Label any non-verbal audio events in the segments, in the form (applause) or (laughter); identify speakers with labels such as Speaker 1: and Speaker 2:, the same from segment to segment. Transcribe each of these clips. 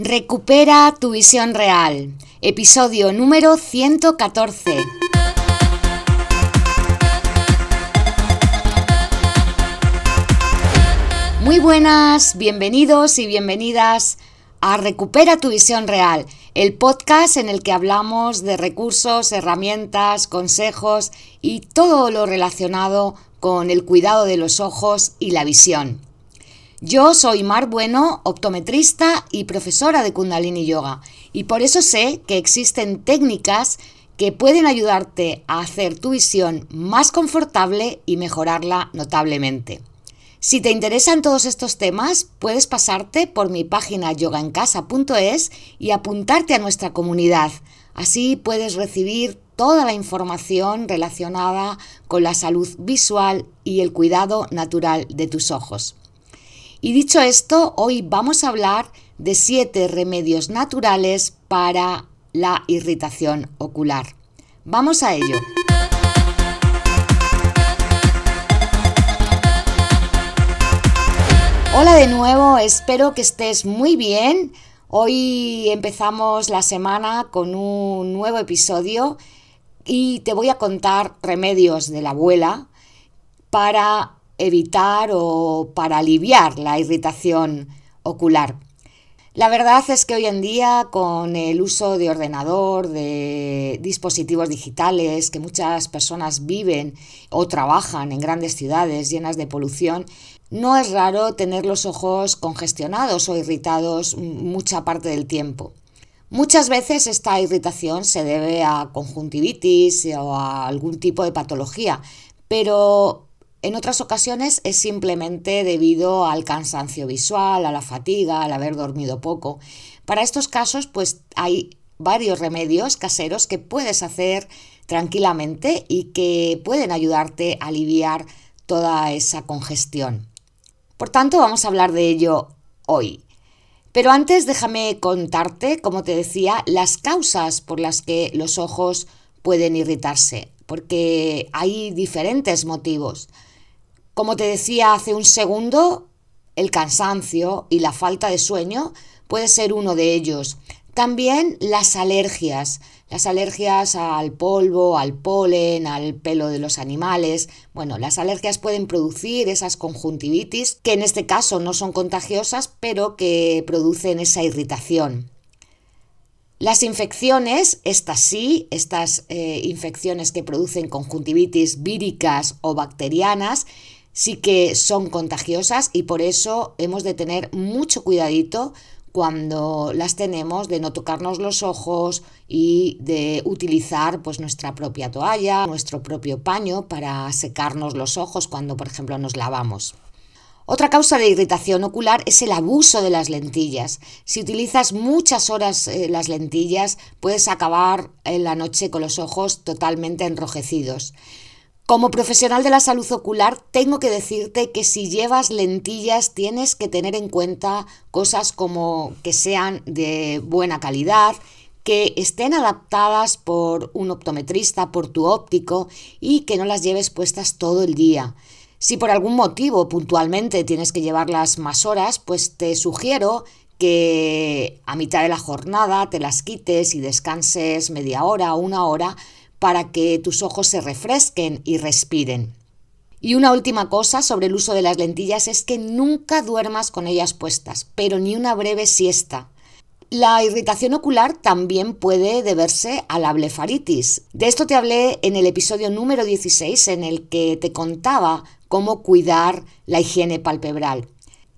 Speaker 1: Recupera tu visión real. Episodio número 114. Muy buenas, bienvenidos y bienvenidas a Recupera tu visión real, el podcast en el que hablamos de recursos, herramientas, consejos y todo lo relacionado con el cuidado de los ojos y la visión. Yo soy Mar Bueno, optometrista y profesora de Kundalini Yoga, y por eso sé que existen técnicas que pueden ayudarte a hacer tu visión más confortable y mejorarla notablemente. Si te interesan todos estos temas, puedes pasarte por mi página yogaencasa.es y apuntarte a nuestra comunidad. Así puedes recibir toda la información relacionada con la salud visual y el cuidado natural de tus ojos. Y dicho esto, hoy vamos a hablar de siete remedios naturales para la irritación ocular. Vamos a ello. Hola de nuevo, espero que estés muy bien. Hoy empezamos la semana con un nuevo episodio y te voy a contar remedios de la abuela para evitar o para aliviar la irritación ocular. La verdad es que hoy en día con el uso de ordenador, de dispositivos digitales, que muchas personas viven o trabajan en grandes ciudades llenas de polución, no es raro tener los ojos congestionados o irritados mucha parte del tiempo. Muchas veces esta irritación se debe a conjuntivitis o a algún tipo de patología, pero en otras ocasiones es simplemente debido al cansancio visual, a la fatiga, al haber dormido poco. Para estos casos, pues hay varios remedios caseros que puedes hacer tranquilamente y que pueden ayudarte a aliviar toda esa congestión. Por tanto, vamos a hablar de ello hoy. Pero antes déjame contarte, como te decía, las causas por las que los ojos pueden irritarse, porque hay diferentes motivos. Como te decía hace un segundo, el cansancio y la falta de sueño puede ser uno de ellos. También las alergias, las alergias al polvo, al polen, al pelo de los animales. Bueno, las alergias pueden producir esas conjuntivitis, que en este caso no son contagiosas, pero que producen esa irritación. Las infecciones, estas sí, estas eh, infecciones que producen conjuntivitis víricas o bacterianas, sí que son contagiosas y por eso hemos de tener mucho cuidadito cuando las tenemos de no tocarnos los ojos y de utilizar pues nuestra propia toalla, nuestro propio paño para secarnos los ojos cuando por ejemplo nos lavamos. Otra causa de irritación ocular es el abuso de las lentillas. Si utilizas muchas horas eh, las lentillas, puedes acabar en la noche con los ojos totalmente enrojecidos. Como profesional de la salud ocular, tengo que decirte que si llevas lentillas tienes que tener en cuenta cosas como que sean de buena calidad, que estén adaptadas por un optometrista, por tu óptico y que no las lleves puestas todo el día. Si por algún motivo puntualmente tienes que llevarlas más horas, pues te sugiero que a mitad de la jornada te las quites y descanses media hora o una hora para que tus ojos se refresquen y respiren. Y una última cosa sobre el uso de las lentillas es que nunca duermas con ellas puestas, pero ni una breve siesta. La irritación ocular también puede deberse a la blefaritis. De esto te hablé en el episodio número 16 en el que te contaba cómo cuidar la higiene palpebral.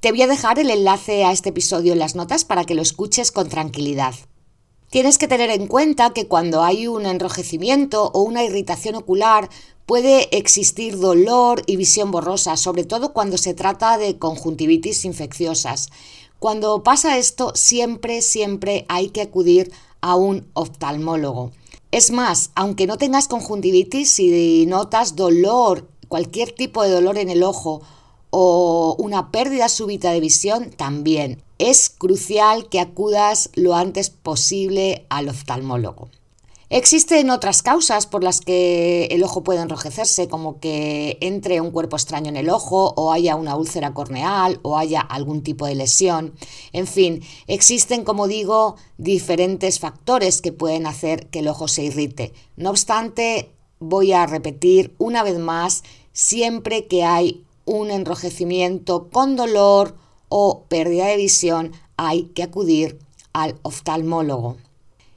Speaker 1: Te voy a dejar el enlace a este episodio en las notas para que lo escuches con tranquilidad. Tienes que tener en cuenta que cuando hay un enrojecimiento o una irritación ocular puede existir dolor y visión borrosa, sobre todo cuando se trata de conjuntivitis infecciosas. Cuando pasa esto, siempre, siempre hay que acudir a un oftalmólogo. Es más, aunque no tengas conjuntivitis, si notas dolor, cualquier tipo de dolor en el ojo o una pérdida súbita de visión, también es crucial que acudas lo antes posible al oftalmólogo. Existen otras causas por las que el ojo puede enrojecerse, como que entre un cuerpo extraño en el ojo, o haya una úlcera corneal, o haya algún tipo de lesión. En fin, existen, como digo, diferentes factores que pueden hacer que el ojo se irrite. No obstante, voy a repetir una vez más, siempre que hay un enrojecimiento con dolor o pérdida de visión, hay que acudir al oftalmólogo.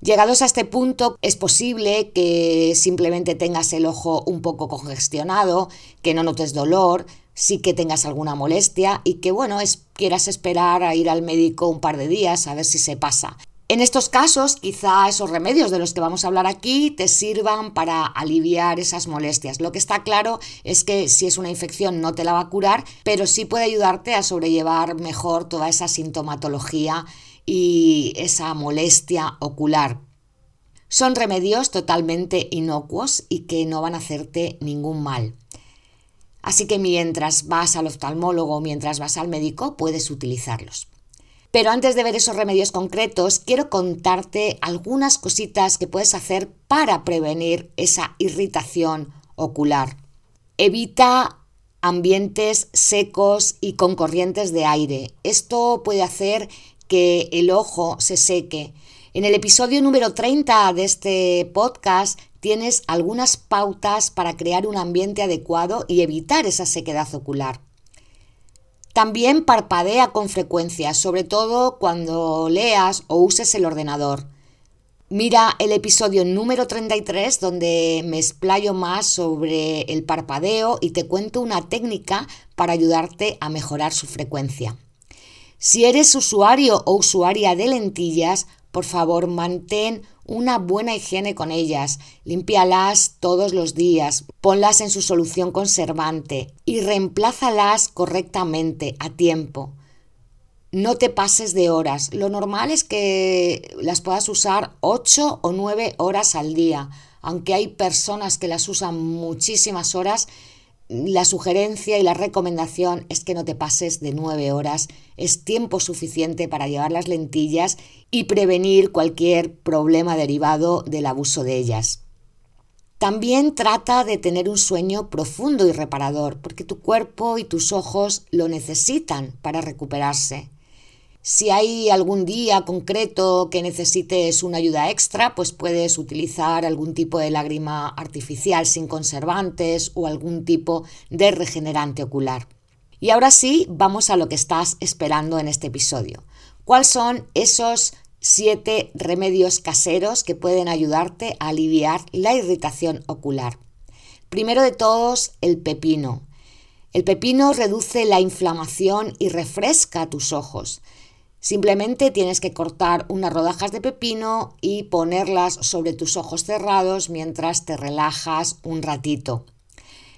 Speaker 1: Llegados a este punto, es posible que simplemente tengas el ojo un poco congestionado, que no notes dolor, sí que tengas alguna molestia y que, bueno, quieras esperar a ir al médico un par de días a ver si se pasa. En estos casos, quizá esos remedios de los que vamos a hablar aquí te sirvan para aliviar esas molestias. Lo que está claro es que si es una infección no te la va a curar, pero sí puede ayudarte a sobrellevar mejor toda esa sintomatología y esa molestia ocular. Son remedios totalmente inocuos y que no van a hacerte ningún mal. Así que mientras vas al oftalmólogo mientras vas al médico puedes utilizarlos. Pero antes de ver esos remedios concretos, quiero contarte algunas cositas que puedes hacer para prevenir esa irritación ocular. Evita ambientes secos y con corrientes de aire. Esto puede hacer que el ojo se seque. En el episodio número 30 de este podcast tienes algunas pautas para crear un ambiente adecuado y evitar esa sequedad ocular. También parpadea con frecuencia, sobre todo cuando leas o uses el ordenador. Mira el episodio número 33 donde me explayo más sobre el parpadeo y te cuento una técnica para ayudarte a mejorar su frecuencia. Si eres usuario o usuaria de lentillas, por favor mantén una buena higiene con ellas, límpialas todos los días, ponlas en su solución conservante y reemplázalas correctamente a tiempo. No te pases de horas. Lo normal es que las puedas usar 8 o 9 horas al día, aunque hay personas que las usan muchísimas horas la sugerencia y la recomendación es que no te pases de nueve horas. Es tiempo suficiente para llevar las lentillas y prevenir cualquier problema derivado del abuso de ellas. También trata de tener un sueño profundo y reparador, porque tu cuerpo y tus ojos lo necesitan para recuperarse. Si hay algún día concreto que necesites una ayuda extra, pues puedes utilizar algún tipo de lágrima artificial sin conservantes o algún tipo de regenerante ocular. Y ahora sí, vamos a lo que estás esperando en este episodio. ¿Cuáles son esos siete remedios caseros que pueden ayudarte a aliviar la irritación ocular? Primero de todos, el pepino. El pepino reduce la inflamación y refresca tus ojos. Simplemente tienes que cortar unas rodajas de pepino y ponerlas sobre tus ojos cerrados mientras te relajas un ratito.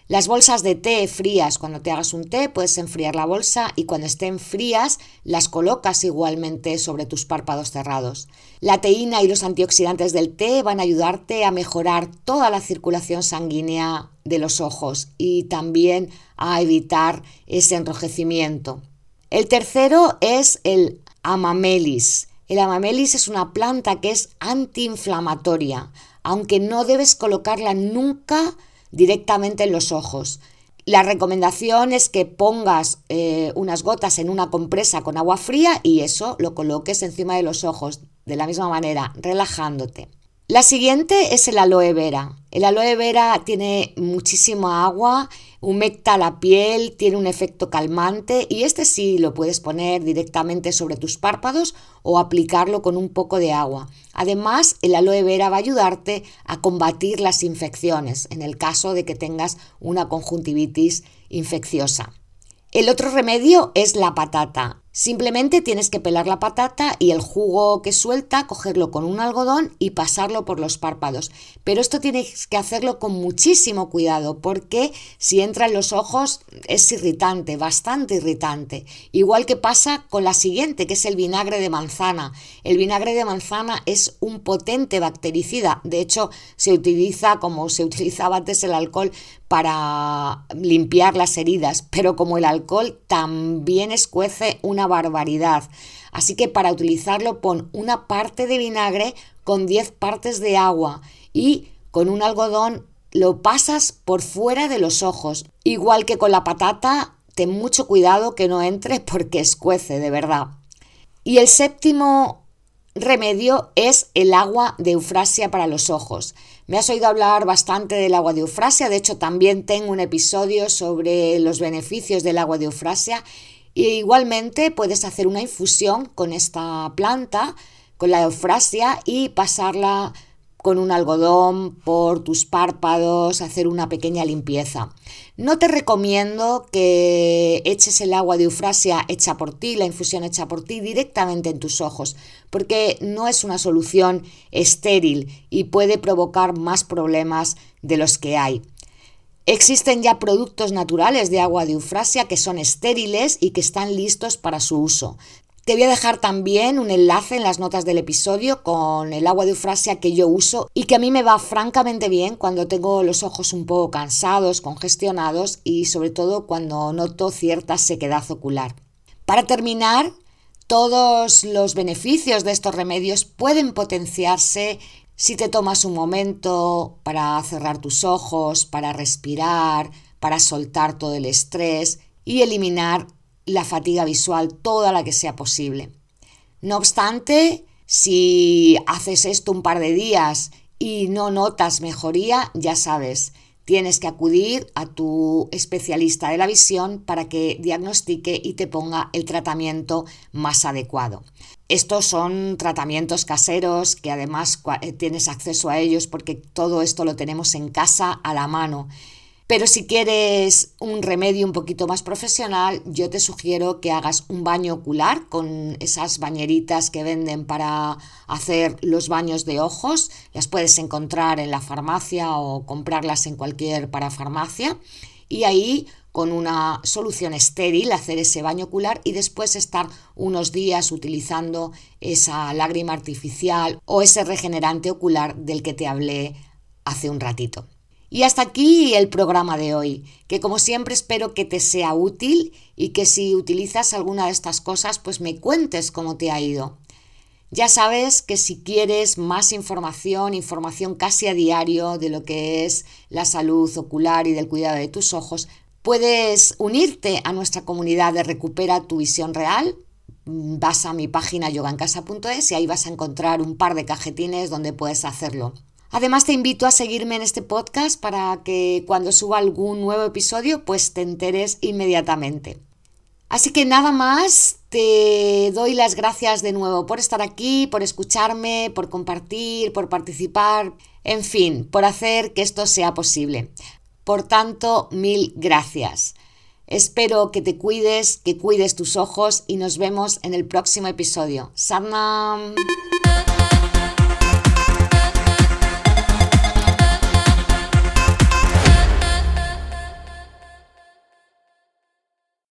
Speaker 1: Las bolsas de té frías, cuando te hagas un té puedes enfriar la bolsa y cuando estén frías las colocas igualmente sobre tus párpados cerrados. La teína y los antioxidantes del té van a ayudarte a mejorar toda la circulación sanguínea de los ojos y también a evitar ese enrojecimiento. El tercero es el amamelis. El amamelis es una planta que es antiinflamatoria, aunque no debes colocarla nunca directamente en los ojos. La recomendación es que pongas eh, unas gotas en una compresa con agua fría y eso lo coloques encima de los ojos de la misma manera, relajándote. La siguiente es el aloe vera. El aloe vera tiene muchísima agua humecta la piel, tiene un efecto calmante y este sí lo puedes poner directamente sobre tus párpados o aplicarlo con un poco de agua. Además, el aloe vera va a ayudarte a combatir las infecciones en el caso de que tengas una conjuntivitis infecciosa. El otro remedio es la patata. Simplemente tienes que pelar la patata y el jugo que suelta, cogerlo con un algodón y pasarlo por los párpados. Pero esto tienes que hacerlo con muchísimo cuidado porque si entra en los ojos es irritante, bastante irritante. Igual que pasa con la siguiente, que es el vinagre de manzana. El vinagre de manzana es un potente bactericida. De hecho, se utiliza como se (laughs) utilizaba antes el alcohol para limpiar las heridas, pero como el alcohol también escuece una barbaridad. Así que para utilizarlo pon una parte de vinagre con 10 partes de agua y con un algodón lo pasas por fuera de los ojos. Igual que con la patata, ten mucho cuidado que no entre (laughs) porque escuece, de verdad. Y el séptimo remedio es el agua de eufrasia para los ojos. Me has oído hablar bastante del agua de eufrasia, de hecho también tengo un episodio sobre los beneficios del agua de eufrasia. Y igualmente puedes hacer una infusión con esta planta, con la eufrasia, y pasarla con un algodón por tus párpados, hacer una pequeña limpieza. No te recomiendo que eches el agua de eufrasia hecha por ti, la infusión hecha por ti, directamente en tus ojos, porque no es una solución estéril y puede provocar más problemas de los que hay. Existen ya productos naturales de agua de eufrasia que son estériles y que están listos para su uso. Te voy a dejar también un enlace en las notas del episodio con el agua de eufrasia que yo uso y que a mí me va francamente bien cuando tengo los ojos un poco cansados, congestionados y sobre todo cuando noto cierta sequedad ocular. Para terminar, todos los beneficios de estos remedios pueden potenciarse si te tomas un momento para cerrar tus ojos, para respirar, para soltar todo el estrés y eliminar la fatiga visual toda la que sea posible. No obstante, si haces esto un par de días y no notas mejoría, ya sabes, tienes que acudir a tu especialista de la visión para que diagnostique y te ponga el tratamiento más adecuado. Estos son tratamientos caseros que además eh, tienes acceso a ellos porque todo esto lo tenemos en casa a la mano pero si quieres un remedio un poquito más profesional, yo te sugiero que hagas un baño ocular con esas bañeritas que venden para hacer los baños de ojos. Las puedes encontrar en la farmacia o comprarlas en cualquier parafarmacia. Y ahí con una solución estéril hacer ese baño ocular y después estar unos días utilizando esa lágrima artificial o ese regenerante ocular del que te hablé hace un ratito. Y hasta aquí el programa de hoy, que como siempre espero que te sea útil y que si utilizas alguna de estas cosas, pues me cuentes cómo te ha ido. Ya sabes que si quieres más información, información casi a diario de lo que es la salud ocular y del cuidado de tus ojos, puedes unirte a nuestra comunidad de Recupera tu visión real. Vas a mi página yogancasa.es y ahí vas a encontrar un par de cajetines donde puedes hacerlo. Además te invito a seguirme en este podcast para que cuando suba algún nuevo episodio pues te enteres inmediatamente. Así que nada más, te doy las gracias de nuevo por estar aquí, por escucharme, por compartir, por participar, en fin, por hacer que esto sea posible. Por tanto, mil gracias. Espero que te cuides, que cuides tus ojos y nos vemos en el próximo episodio. Sadnam.